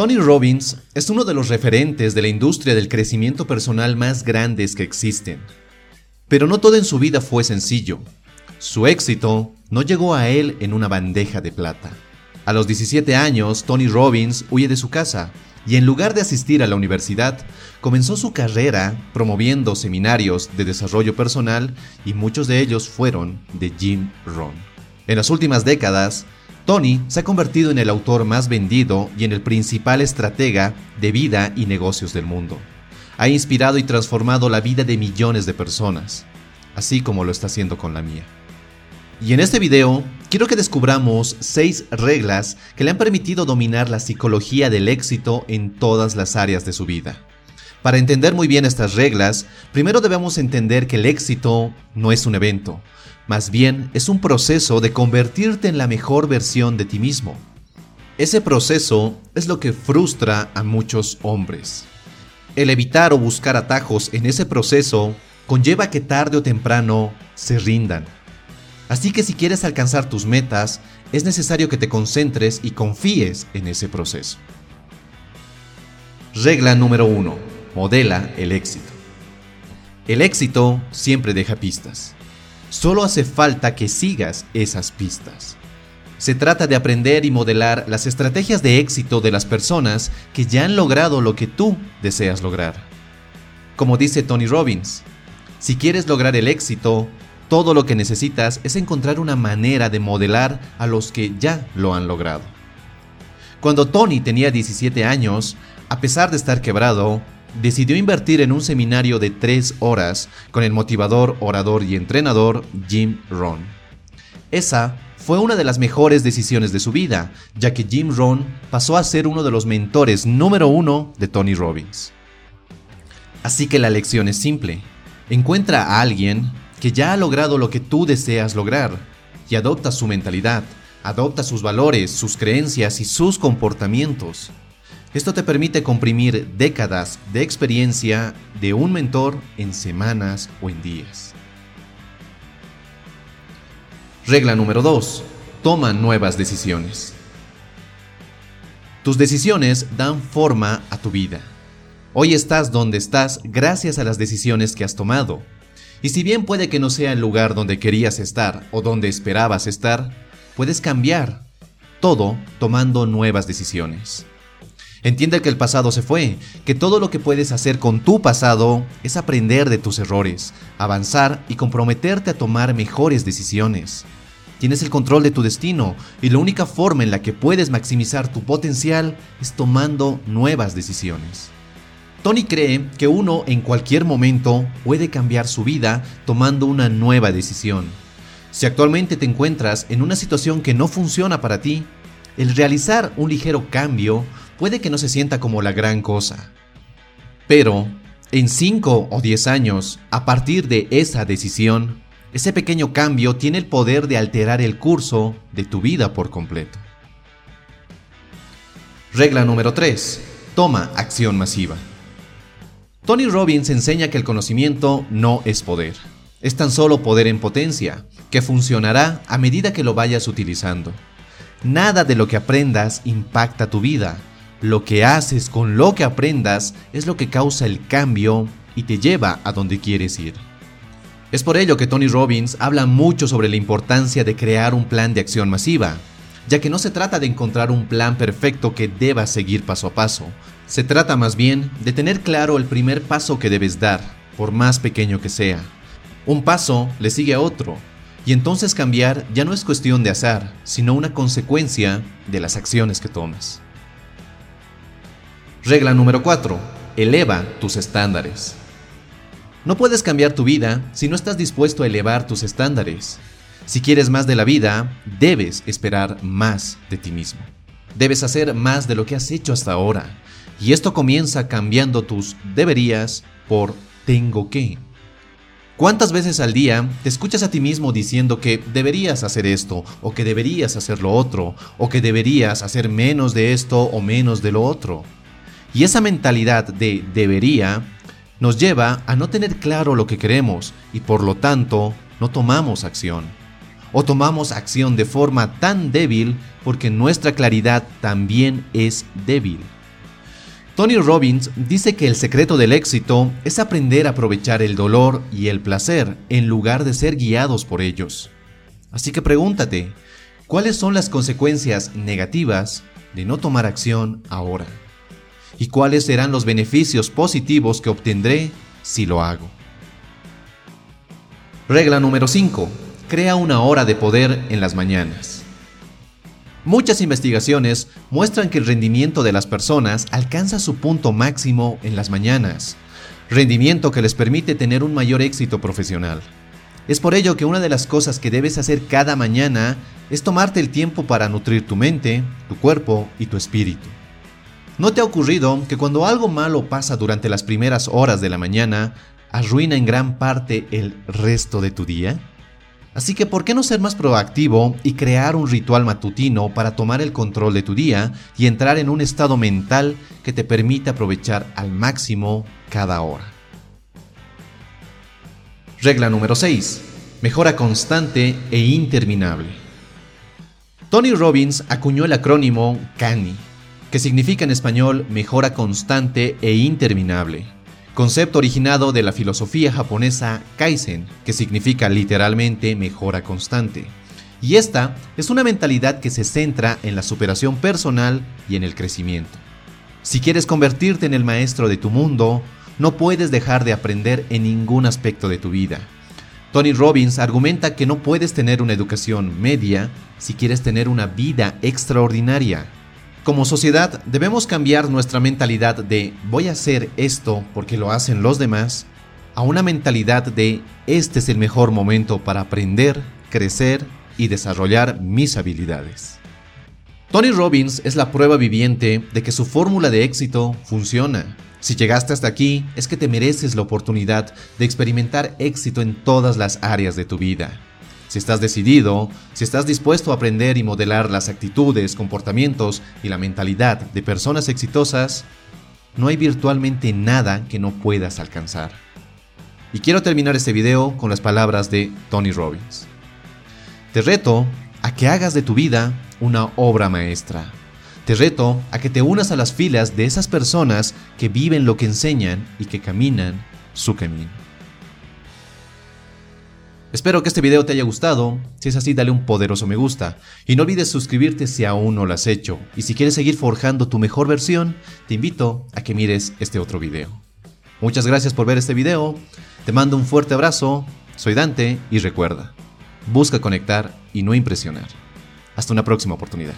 Tony Robbins es uno de los referentes de la industria del crecimiento personal más grandes que existen. Pero no todo en su vida fue sencillo. Su éxito no llegó a él en una bandeja de plata. A los 17 años, Tony Robbins huye de su casa y en lugar de asistir a la universidad, comenzó su carrera promoviendo seminarios de desarrollo personal y muchos de ellos fueron de Jim Rohn. En las últimas décadas, Tony se ha convertido en el autor más vendido y en el principal estratega de vida y negocios del mundo. Ha inspirado y transformado la vida de millones de personas, así como lo está haciendo con la mía. Y en este video quiero que descubramos seis reglas que le han permitido dominar la psicología del éxito en todas las áreas de su vida. Para entender muy bien estas reglas, primero debemos entender que el éxito no es un evento, más bien es un proceso de convertirte en la mejor versión de ti mismo. Ese proceso es lo que frustra a muchos hombres. El evitar o buscar atajos en ese proceso conlleva que tarde o temprano se rindan. Así que si quieres alcanzar tus metas, es necesario que te concentres y confíes en ese proceso. Regla número 1. Modela el éxito. El éxito siempre deja pistas. Solo hace falta que sigas esas pistas. Se trata de aprender y modelar las estrategias de éxito de las personas que ya han logrado lo que tú deseas lograr. Como dice Tony Robbins, si quieres lograr el éxito, todo lo que necesitas es encontrar una manera de modelar a los que ya lo han logrado. Cuando Tony tenía 17 años, a pesar de estar quebrado, decidió invertir en un seminario de 3 horas con el motivador, orador y entrenador Jim Rohn. Esa fue una de las mejores decisiones de su vida, ya que Jim Rohn pasó a ser uno de los mentores número uno de Tony Robbins. Así que la lección es simple. Encuentra a alguien que ya ha logrado lo que tú deseas lograr y adopta su mentalidad, adopta sus valores, sus creencias y sus comportamientos. Esto te permite comprimir décadas de experiencia de un mentor en semanas o en días. Regla número 2. Toma nuevas decisiones. Tus decisiones dan forma a tu vida. Hoy estás donde estás gracias a las decisiones que has tomado. Y si bien puede que no sea el lugar donde querías estar o donde esperabas estar, puedes cambiar todo tomando nuevas decisiones. Entiende que el pasado se fue, que todo lo que puedes hacer con tu pasado es aprender de tus errores, avanzar y comprometerte a tomar mejores decisiones. Tienes el control de tu destino y la única forma en la que puedes maximizar tu potencial es tomando nuevas decisiones. Tony cree que uno en cualquier momento puede cambiar su vida tomando una nueva decisión. Si actualmente te encuentras en una situación que no funciona para ti, el realizar un ligero cambio puede que no se sienta como la gran cosa. Pero, en 5 o 10 años, a partir de esa decisión, ese pequeño cambio tiene el poder de alterar el curso de tu vida por completo. Regla número 3. Toma acción masiva. Tony Robbins enseña que el conocimiento no es poder, es tan solo poder en potencia, que funcionará a medida que lo vayas utilizando. Nada de lo que aprendas impacta tu vida, lo que haces con lo que aprendas es lo que causa el cambio y te lleva a donde quieres ir. Es por ello que Tony Robbins habla mucho sobre la importancia de crear un plan de acción masiva, ya que no se trata de encontrar un plan perfecto que debas seguir paso a paso, se trata más bien de tener claro el primer paso que debes dar, por más pequeño que sea. Un paso le sigue a otro, y entonces cambiar ya no es cuestión de azar, sino una consecuencia de las acciones que tomes. Regla número 4. Eleva tus estándares. No puedes cambiar tu vida si no estás dispuesto a elevar tus estándares. Si quieres más de la vida, debes esperar más de ti mismo. Debes hacer más de lo que has hecho hasta ahora. Y esto comienza cambiando tus deberías por tengo que. ¿Cuántas veces al día te escuchas a ti mismo diciendo que deberías hacer esto, o que deberías hacer lo otro, o que deberías hacer menos de esto o menos de lo otro? Y esa mentalidad de debería nos lleva a no tener claro lo que queremos y por lo tanto no tomamos acción. O tomamos acción de forma tan débil porque nuestra claridad también es débil. Tony Robbins dice que el secreto del éxito es aprender a aprovechar el dolor y el placer en lugar de ser guiados por ellos. Así que pregúntate, ¿cuáles son las consecuencias negativas de no tomar acción ahora? ¿Y cuáles serán los beneficios positivos que obtendré si lo hago? Regla número 5. Crea una hora de poder en las mañanas. Muchas investigaciones muestran que el rendimiento de las personas alcanza su punto máximo en las mañanas, rendimiento que les permite tener un mayor éxito profesional. Es por ello que una de las cosas que debes hacer cada mañana es tomarte el tiempo para nutrir tu mente, tu cuerpo y tu espíritu. ¿No te ha ocurrido que cuando algo malo pasa durante las primeras horas de la mañana, arruina en gran parte el resto de tu día? Así que, ¿por qué no ser más proactivo y crear un ritual matutino para tomar el control de tu día y entrar en un estado mental que te permita aprovechar al máximo cada hora? Regla número 6. Mejora constante e interminable. Tony Robbins acuñó el acrónimo CANI, que significa en español mejora constante e interminable concepto originado de la filosofía japonesa Kaizen, que significa literalmente mejora constante. Y esta es una mentalidad que se centra en la superación personal y en el crecimiento. Si quieres convertirte en el maestro de tu mundo, no puedes dejar de aprender en ningún aspecto de tu vida. Tony Robbins argumenta que no puedes tener una educación media si quieres tener una vida extraordinaria. Como sociedad debemos cambiar nuestra mentalidad de voy a hacer esto porque lo hacen los demás a una mentalidad de este es el mejor momento para aprender, crecer y desarrollar mis habilidades. Tony Robbins es la prueba viviente de que su fórmula de éxito funciona. Si llegaste hasta aquí es que te mereces la oportunidad de experimentar éxito en todas las áreas de tu vida si estás decidido, si estás dispuesto a aprender y modelar las actitudes, comportamientos y la mentalidad de personas exitosas, no hay virtualmente nada que no puedas alcanzar. Y quiero terminar este video con las palabras de Tony Robbins. Te reto a que hagas de tu vida una obra maestra. Te reto a que te unas a las filas de esas personas que viven lo que enseñan y que caminan su camino. Espero que este video te haya gustado, si es así dale un poderoso me gusta y no olvides suscribirte si aún no lo has hecho y si quieres seguir forjando tu mejor versión, te invito a que mires este otro video. Muchas gracias por ver este video, te mando un fuerte abrazo, soy Dante y recuerda, busca conectar y no impresionar. Hasta una próxima oportunidad.